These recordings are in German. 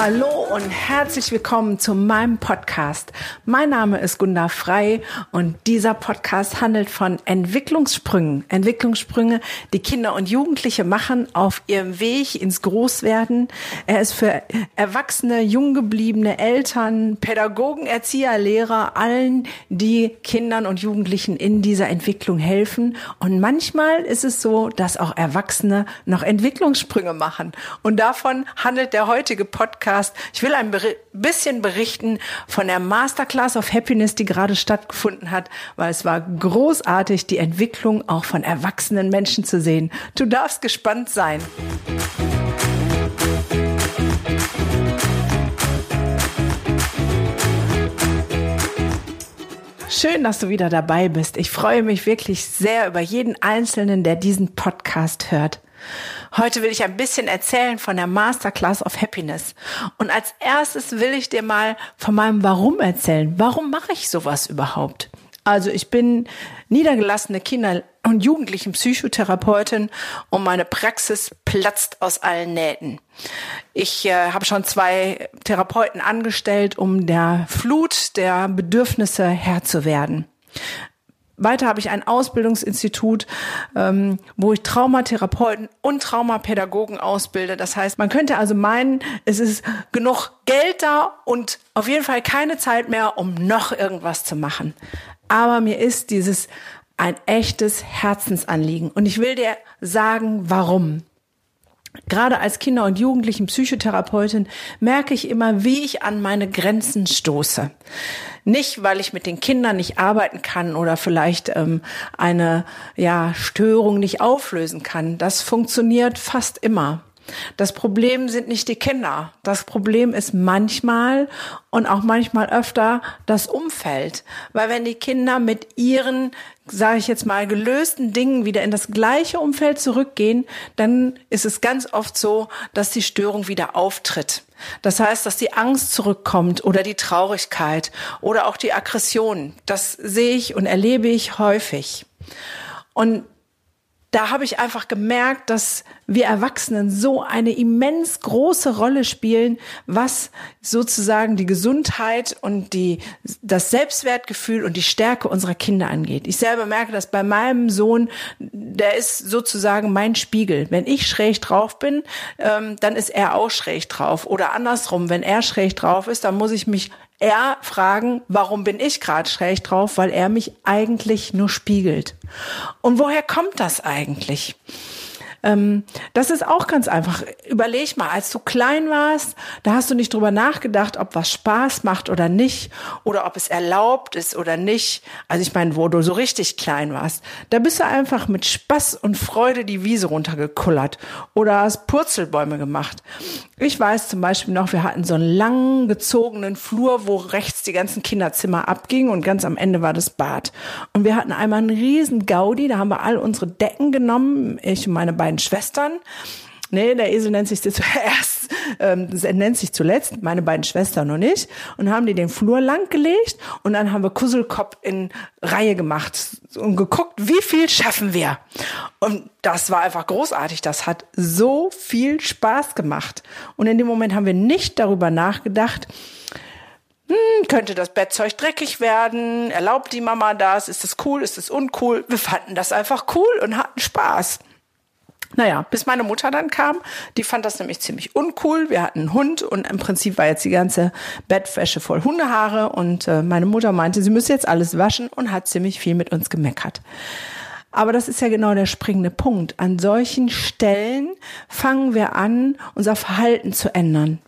jaló und herzlich willkommen zu meinem Podcast. Mein Name ist Gunda Frei und dieser Podcast handelt von Entwicklungssprüngen. Entwicklungssprünge, die Kinder und Jugendliche machen auf ihrem Weg ins Großwerden. Er ist für Erwachsene, jung gebliebene Eltern, Pädagogen, Erzieher, Lehrer, allen, die Kindern und Jugendlichen in dieser Entwicklung helfen. Und manchmal ist es so, dass auch Erwachsene noch Entwicklungssprünge machen. Und davon handelt der heutige Podcast Podcast. Ich will ein bisschen berichten von der Masterclass of Happiness, die gerade stattgefunden hat, weil es war großartig, die Entwicklung auch von erwachsenen Menschen zu sehen. Du darfst gespannt sein. Schön, dass du wieder dabei bist. Ich freue mich wirklich sehr über jeden Einzelnen, der diesen Podcast hört. Heute will ich ein bisschen erzählen von der Masterclass of Happiness. Und als erstes will ich dir mal von meinem Warum erzählen. Warum mache ich sowas überhaupt? Also ich bin niedergelassene Kinder- und Jugendlichen Psychotherapeutin und meine Praxis platzt aus allen Nähten. Ich äh, habe schon zwei Therapeuten angestellt, um der Flut der Bedürfnisse Herr zu werden. Weiter habe ich ein Ausbildungsinstitut, ähm, wo ich Traumatherapeuten und Traumapädagogen ausbilde. Das heißt, man könnte also meinen, es ist genug Geld da und auf jeden Fall keine Zeit mehr, um noch irgendwas zu machen. Aber mir ist dieses ein echtes Herzensanliegen. Und ich will dir sagen, warum. Gerade als Kinder- und Jugendlichen Psychotherapeutin merke ich immer, wie ich an meine Grenzen stoße. Nicht, weil ich mit den Kindern nicht arbeiten kann oder vielleicht ähm, eine ja, Störung nicht auflösen kann. Das funktioniert fast immer. Das Problem sind nicht die Kinder. Das Problem ist manchmal und auch manchmal öfter das Umfeld. Weil wenn die Kinder mit ihren, sage ich jetzt mal, gelösten Dingen wieder in das gleiche Umfeld zurückgehen, dann ist es ganz oft so, dass die Störung wieder auftritt. Das heißt, dass die Angst zurückkommt oder die Traurigkeit oder auch die Aggression. Das sehe ich und erlebe ich häufig. Und da habe ich einfach gemerkt, dass wir Erwachsenen so eine immens große Rolle spielen, was sozusagen die Gesundheit und die, das Selbstwertgefühl und die Stärke unserer Kinder angeht. Ich selber merke das bei meinem Sohn, der ist sozusagen mein Spiegel. Wenn ich schräg drauf bin, ähm, dann ist er auch schräg drauf. Oder andersrum, wenn er schräg drauf ist, dann muss ich mich eher fragen, warum bin ich gerade schräg drauf, weil er mich eigentlich nur spiegelt. Und woher kommt das eigentlich? Ähm, das ist auch ganz einfach. Überleg mal, als du klein warst, da hast du nicht drüber nachgedacht, ob was Spaß macht oder nicht oder ob es erlaubt ist oder nicht. Also ich meine, wo du so richtig klein warst, da bist du einfach mit Spaß und Freude die Wiese runtergekullert oder hast Purzelbäume gemacht. Ich weiß zum Beispiel noch, wir hatten so einen lang gezogenen Flur, wo rechts die ganzen Kinderzimmer abgingen und ganz am Ende war das Bad. Und wir hatten einmal einen riesen Gaudi, da haben wir all unsere Decken genommen, ich und meine beiden beiden Schwestern. Nee, der Esel nennt sich zuerst, ähm, nennt sich zuletzt, meine beiden Schwestern und ich, und haben die den Flur lang gelegt und dann haben wir Kusselkopf in Reihe gemacht und geguckt, wie viel schaffen wir. Und das war einfach großartig. Das hat so viel Spaß gemacht. Und in dem Moment haben wir nicht darüber nachgedacht, hm, könnte das Bettzeug dreckig werden? Erlaubt die Mama das? Ist das cool? Ist das uncool? Wir fanden das einfach cool und hatten Spaß. Naja, bis meine Mutter dann kam, die fand das nämlich ziemlich uncool. Wir hatten einen Hund und im Prinzip war jetzt die ganze Bettwäsche voll Hundehaare und äh, meine Mutter meinte, sie müsse jetzt alles waschen und hat ziemlich viel mit uns gemeckert. Aber das ist ja genau der springende Punkt. An solchen Stellen fangen wir an, unser Verhalten zu ändern.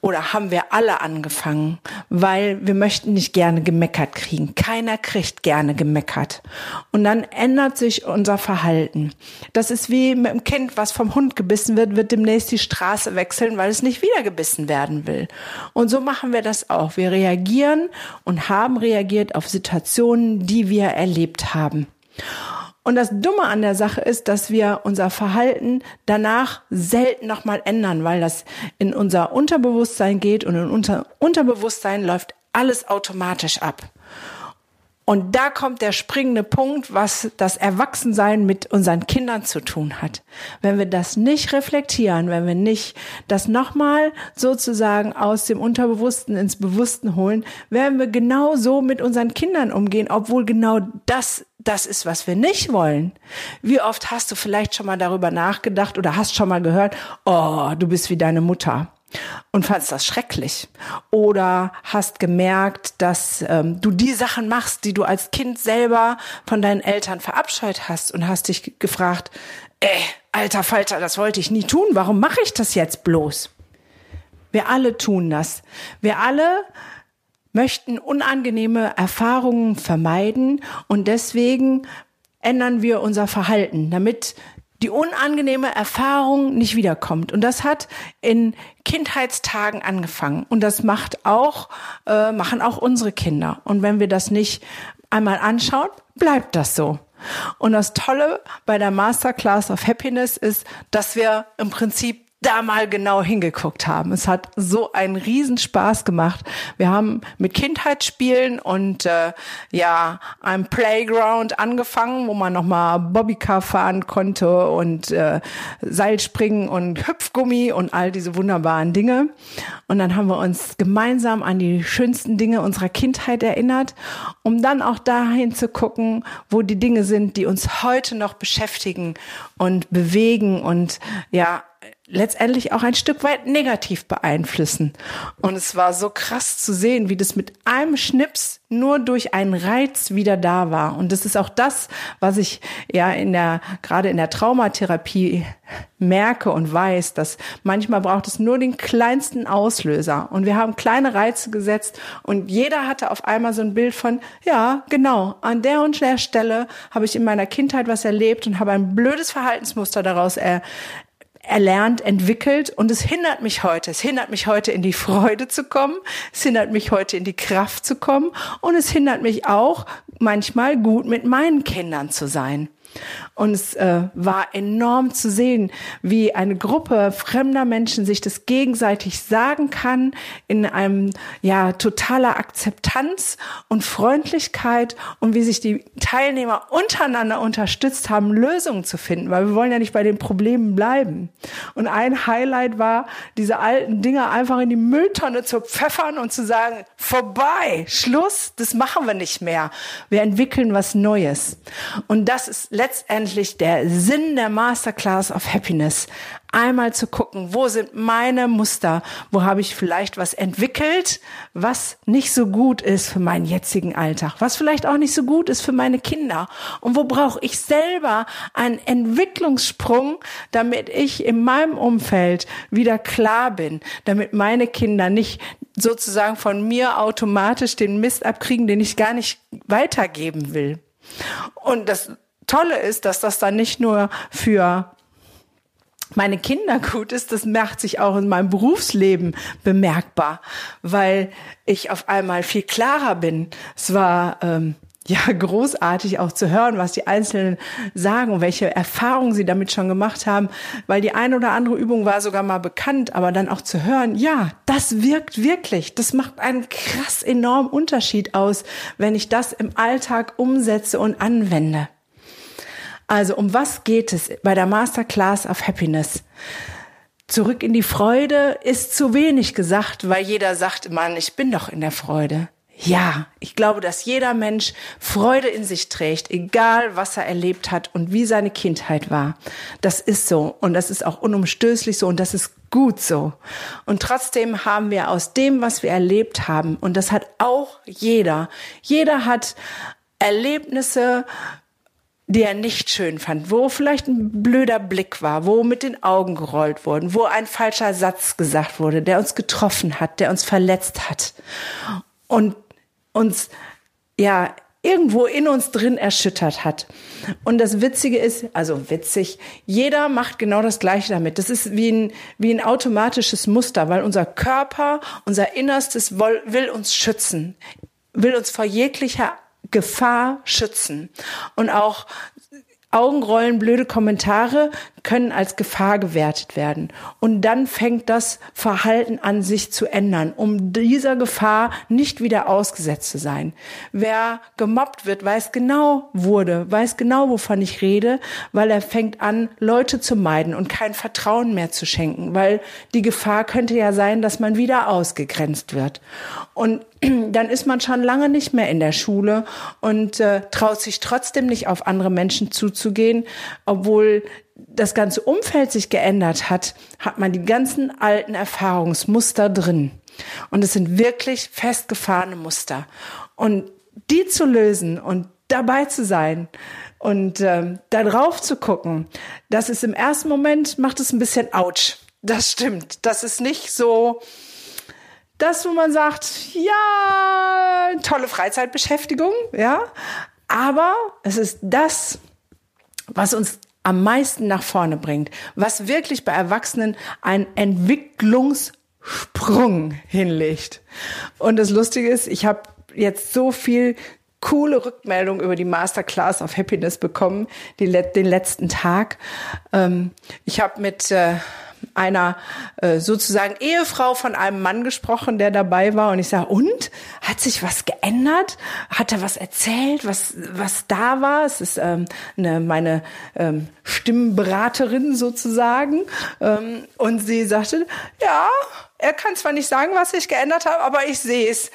Oder haben wir alle angefangen, weil wir möchten nicht gerne gemeckert kriegen. Keiner kriegt gerne gemeckert. Und dann ändert sich unser Verhalten. Das ist wie mit einem Kind, was vom Hund gebissen wird, wird demnächst die Straße wechseln, weil es nicht wieder gebissen werden will. Und so machen wir das auch. Wir reagieren und haben reagiert auf Situationen, die wir erlebt haben. Und das Dumme an der Sache ist, dass wir unser Verhalten danach selten nochmal ändern, weil das in unser Unterbewusstsein geht und in unser Unterbewusstsein läuft alles automatisch ab. Und da kommt der springende Punkt, was das Erwachsensein mit unseren Kindern zu tun hat. Wenn wir das nicht reflektieren, wenn wir nicht das nochmal sozusagen aus dem Unterbewussten ins Bewussten holen, werden wir genau so mit unseren Kindern umgehen, obwohl genau das das ist, was wir nicht wollen. Wie oft hast du vielleicht schon mal darüber nachgedacht oder hast schon mal gehört, oh, du bist wie deine Mutter und fandst das schrecklich oder hast gemerkt, dass ähm, du die Sachen machst, die du als Kind selber von deinen Eltern verabscheut hast und hast dich gefragt, äh, alter Falter, das wollte ich nie tun, warum mache ich das jetzt bloß? Wir alle tun das. Wir alle möchten unangenehme Erfahrungen vermeiden und deswegen ändern wir unser Verhalten, damit die unangenehme Erfahrung nicht wiederkommt. Und das hat in Kindheitstagen angefangen. Und das macht auch, äh, machen auch unsere Kinder. Und wenn wir das nicht einmal anschauen, bleibt das so. Und das Tolle bei der Masterclass of Happiness ist, dass wir im Prinzip da mal genau hingeguckt haben. Es hat so einen Riesenspaß gemacht. Wir haben mit Kindheitsspielen und äh, ja einem Playground angefangen, wo man noch mal Bobbycar fahren konnte und äh, Seilspringen und Hüpfgummi und all diese wunderbaren Dinge. Und dann haben wir uns gemeinsam an die schönsten Dinge unserer Kindheit erinnert, um dann auch dahin zu gucken, wo die Dinge sind, die uns heute noch beschäftigen und bewegen und ja letztendlich auch ein Stück weit negativ beeinflussen. Und es war so krass zu sehen, wie das mit einem Schnips nur durch einen Reiz wieder da war. Und das ist auch das, was ich ja in der, gerade in der Traumatherapie merke und weiß, dass manchmal braucht es nur den kleinsten Auslöser. Und wir haben kleine Reize gesetzt und jeder hatte auf einmal so ein Bild von, ja, genau, an der und der Stelle habe ich in meiner Kindheit was erlebt und habe ein blödes Verhaltensmuster daraus er, erlernt, entwickelt und es hindert mich heute. Es hindert mich heute in die Freude zu kommen, es hindert mich heute in die Kraft zu kommen und es hindert mich auch manchmal gut mit meinen Kindern zu sein. Und es äh, war enorm zu sehen, wie eine Gruppe fremder Menschen sich das gegenseitig sagen kann in einem ja totaler Akzeptanz und Freundlichkeit und wie sich die Teilnehmer untereinander unterstützt haben, Lösungen zu finden, weil wir wollen ja nicht bei den Problemen bleiben. Und ein Highlight war, diese alten Dinger einfach in die Mülltonne zu pfeffern und zu sagen, vorbei, Schluss, das machen wir nicht mehr. Wir entwickeln was Neues. Und das ist letztendlich der Sinn der Masterclass of Happiness. Einmal zu gucken, wo sind meine Muster? Wo habe ich vielleicht was entwickelt, was nicht so gut ist für meinen jetzigen Alltag? Was vielleicht auch nicht so gut ist für meine Kinder? Und wo brauche ich selber einen Entwicklungssprung, damit ich in meinem Umfeld wieder klar bin, damit meine Kinder nicht sozusagen von mir automatisch den Mist abkriegen, den ich gar nicht weitergeben will. Und das Tolle ist, dass das dann nicht nur für meine Kinder gut ist, das macht sich auch in meinem Berufsleben bemerkbar, weil ich auf einmal viel klarer bin. Es war ähm, ja großartig auch zu hören, was die Einzelnen sagen und welche Erfahrungen sie damit schon gemacht haben, weil die eine oder andere Übung war sogar mal bekannt, aber dann auch zu hören, ja, das wirkt wirklich. Das macht einen krass enormen Unterschied aus, wenn ich das im Alltag umsetze und anwende. Also um was geht es bei der Masterclass of Happiness? Zurück in die Freude ist zu wenig gesagt, weil jeder sagt, Mann, ich bin doch in der Freude. Ja, ich glaube, dass jeder Mensch Freude in sich trägt, egal was er erlebt hat und wie seine Kindheit war. Das ist so und das ist auch unumstößlich so und das ist gut so. Und trotzdem haben wir aus dem, was wir erlebt haben, und das hat auch jeder, jeder hat Erlebnisse, die er nicht schön fand, wo vielleicht ein blöder Blick war, wo mit den Augen gerollt wurden, wo ein falscher Satz gesagt wurde, der uns getroffen hat, der uns verletzt hat und uns ja irgendwo in uns drin erschüttert hat. Und das Witzige ist, also witzig, jeder macht genau das Gleiche damit. Das ist wie ein, wie ein automatisches Muster, weil unser Körper, unser Innerstes will uns schützen, will uns vor jeglicher Gefahr schützen. Und auch Augenrollen, blöde Kommentare, können als Gefahr gewertet werden. Und dann fängt das Verhalten an, sich zu ändern, um dieser Gefahr nicht wieder ausgesetzt zu sein. Wer gemobbt wird, weiß genau wurde, weiß genau, wovon ich rede, weil er fängt an, Leute zu meiden und kein Vertrauen mehr zu schenken, weil die Gefahr könnte ja sein, dass man wieder ausgegrenzt wird. Und dann ist man schon lange nicht mehr in der Schule und äh, traut sich trotzdem nicht auf andere Menschen zuzugehen, obwohl das ganze Umfeld sich geändert hat, hat man die ganzen alten Erfahrungsmuster drin. Und es sind wirklich festgefahrene Muster. Und die zu lösen und dabei zu sein und äh, da drauf zu gucken, das ist im ersten Moment, macht es ein bisschen ouch. Das stimmt. Das ist nicht so, das, wo man sagt, ja, tolle Freizeitbeschäftigung, ja. Aber es ist das, was uns am meisten nach vorne bringt, was wirklich bei Erwachsenen einen Entwicklungssprung hinlegt. Und das Lustige ist, ich habe jetzt so viel coole Rückmeldung über die Masterclass of Happiness bekommen, die, den letzten Tag. Ähm, ich habe mit äh, einer äh, sozusagen Ehefrau von einem Mann gesprochen, der dabei war. Und ich sage, und? Hat sich was geändert? Hat er was erzählt, was, was da war? Es ist ähm, eine, meine ähm, Stimmberaterin sozusagen. Ähm, und sie sagte, ja, er kann zwar nicht sagen, was sich geändert hat, aber ich sehe es.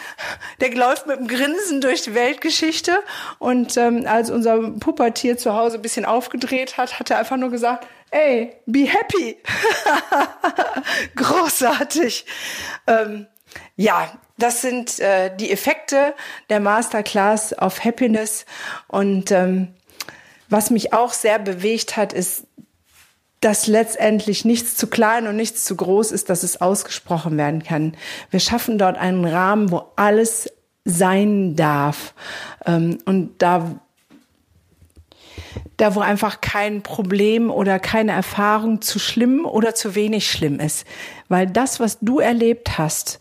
Der läuft mit einem Grinsen durch die Weltgeschichte. Und ähm, als unser Puppatier zu Hause ein bisschen aufgedreht hat, hat er einfach nur gesagt, ey, be happy. Großartig. Ähm, ja, das sind äh, die Effekte der Masterclass of Happiness. Und ähm, was mich auch sehr bewegt hat, ist, dass letztendlich nichts zu klein und nichts zu groß ist, dass es ausgesprochen werden kann. Wir schaffen dort einen Rahmen, wo alles sein darf. Ähm, und da da wo einfach kein Problem oder keine Erfahrung zu schlimm oder zu wenig schlimm ist. Weil das, was du erlebt hast,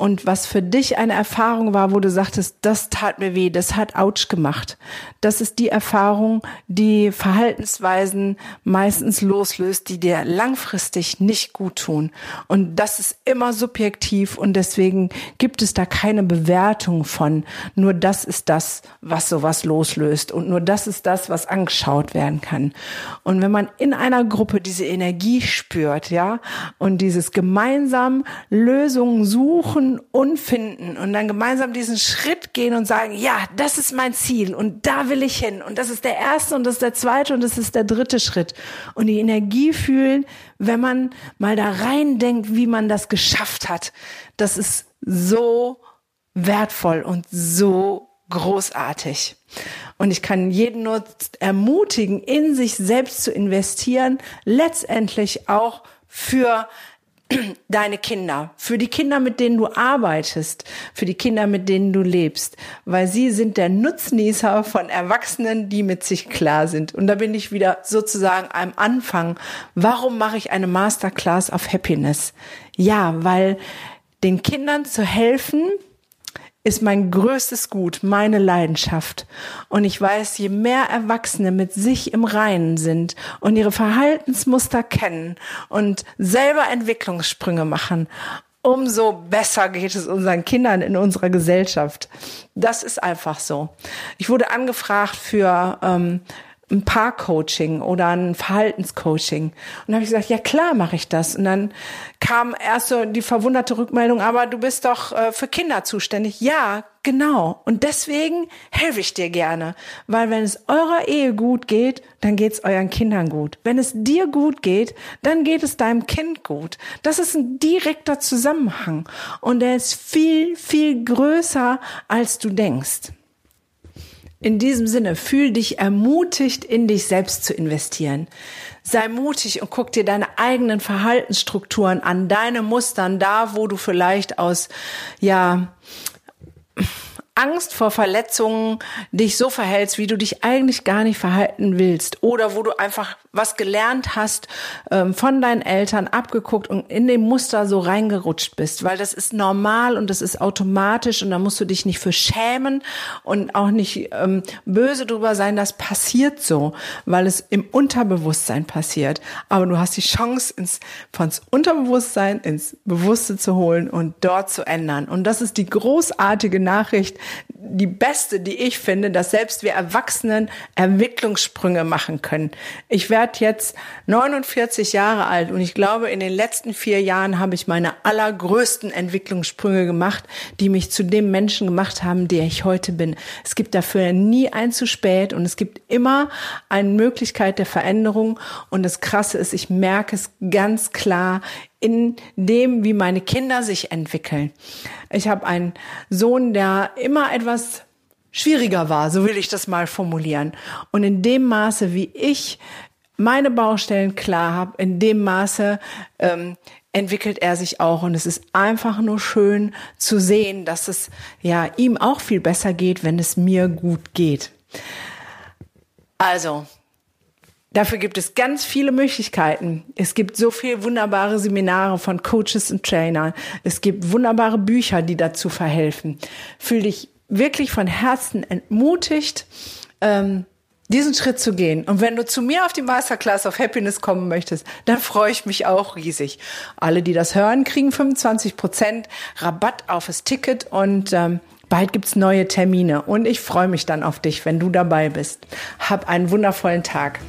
und was für dich eine Erfahrung war, wo du sagtest, das tat mir weh, das hat Autsch gemacht. Das ist die Erfahrung, die Verhaltensweisen meistens loslöst, die dir langfristig nicht gut tun. Und das ist immer subjektiv und deswegen gibt es da keine Bewertung von. Nur das ist das, was sowas loslöst und nur das ist das, was angeschaut werden kann. Und wenn man in einer Gruppe diese Energie spürt, ja, und dieses gemeinsam Lösungen suchen, und finden und dann gemeinsam diesen Schritt gehen und sagen, ja, das ist mein Ziel und da will ich hin und das ist der erste und das ist der zweite und das ist der dritte Schritt und die Energie fühlen, wenn man mal da rein denkt, wie man das geschafft hat. Das ist so wertvoll und so großartig. Und ich kann jeden nur ermutigen, in sich selbst zu investieren, letztendlich auch für deine Kinder, für die Kinder, mit denen du arbeitest, für die Kinder, mit denen du lebst, weil sie sind der Nutznießer von Erwachsenen, die mit sich klar sind. Und da bin ich wieder sozusagen am Anfang. Warum mache ich eine Masterclass of Happiness? Ja, weil den Kindern zu helfen, ist mein größtes Gut, meine Leidenschaft. Und ich weiß, je mehr Erwachsene mit sich im Reinen sind und ihre Verhaltensmuster kennen und selber Entwicklungssprünge machen, umso besser geht es unseren Kindern in unserer Gesellschaft. Das ist einfach so. Ich wurde angefragt für ähm, ein Paarcoaching oder ein Verhaltenscoaching. Und dann habe ich gesagt, ja klar mache ich das. Und dann kam erst so die verwunderte Rückmeldung, aber du bist doch äh, für Kinder zuständig. Ja, genau. Und deswegen helfe ich dir gerne. Weil wenn es eurer Ehe gut geht, dann geht es euren Kindern gut. Wenn es dir gut geht, dann geht es deinem Kind gut. Das ist ein direkter Zusammenhang. Und der ist viel, viel größer, als du denkst. In diesem Sinne, fühl dich ermutigt, in dich selbst zu investieren. Sei mutig und guck dir deine eigenen Verhaltensstrukturen an, deine Mustern, da, wo du vielleicht aus, ja, Angst vor Verletzungen dich so verhältst, wie du dich eigentlich gar nicht verhalten willst oder wo du einfach was gelernt hast ähm, von deinen Eltern abgeguckt und in dem Muster so reingerutscht bist, weil das ist normal und das ist automatisch und da musst du dich nicht für schämen und auch nicht ähm, böse drüber sein, das passiert so, weil es im Unterbewusstsein passiert. Aber du hast die Chance, ins, von Unterbewusstsein ins Bewusste zu holen und dort zu ändern. Und das ist die großartige Nachricht, die beste, die ich finde, dass selbst wir Erwachsenen Entwicklungssprünge machen können. Ich werde jetzt 49 Jahre alt und ich glaube, in den letzten vier Jahren habe ich meine allergrößten Entwicklungssprünge gemacht, die mich zu dem Menschen gemacht haben, der ich heute bin. Es gibt dafür nie ein zu spät und es gibt immer eine Möglichkeit der Veränderung und das Krasse ist, ich merke es ganz klar in dem, wie meine Kinder sich entwickeln. Ich habe einen Sohn, der immer etwas schwieriger war, so will ich das mal formulieren. Und in dem Maße, wie ich meine Baustellen klar habe, in dem Maße ähm, entwickelt er sich auch. Und es ist einfach nur schön zu sehen, dass es ja ihm auch viel besser geht, wenn es mir gut geht. Also, Dafür gibt es ganz viele Möglichkeiten. Es gibt so viele wunderbare Seminare von Coaches und Trainern. Es gibt wunderbare Bücher, die dazu verhelfen. Fühl dich wirklich von Herzen entmutigt, ähm, diesen Schritt zu gehen. Und wenn du zu mir auf die Masterclass of Happiness kommen möchtest, dann freue ich mich auch riesig. Alle, die das hören, kriegen 25 Prozent Rabatt auf das Ticket und ähm, bald gibt's neue Termine. Und ich freue mich dann auf dich, wenn du dabei bist. Hab einen wundervollen Tag.